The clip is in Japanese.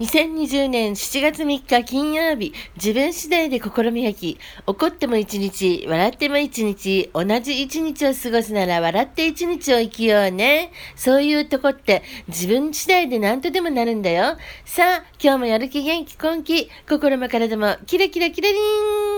2020年7月3日金曜日、自分次第で心磨き、怒っても一日、笑っても一日、同じ一日を過ごすなら笑って一日を生きようね。そういうとこって自分次第で何とでもなるんだよ。さあ、今日もやる気元気根気、心も体もキラキラキラリン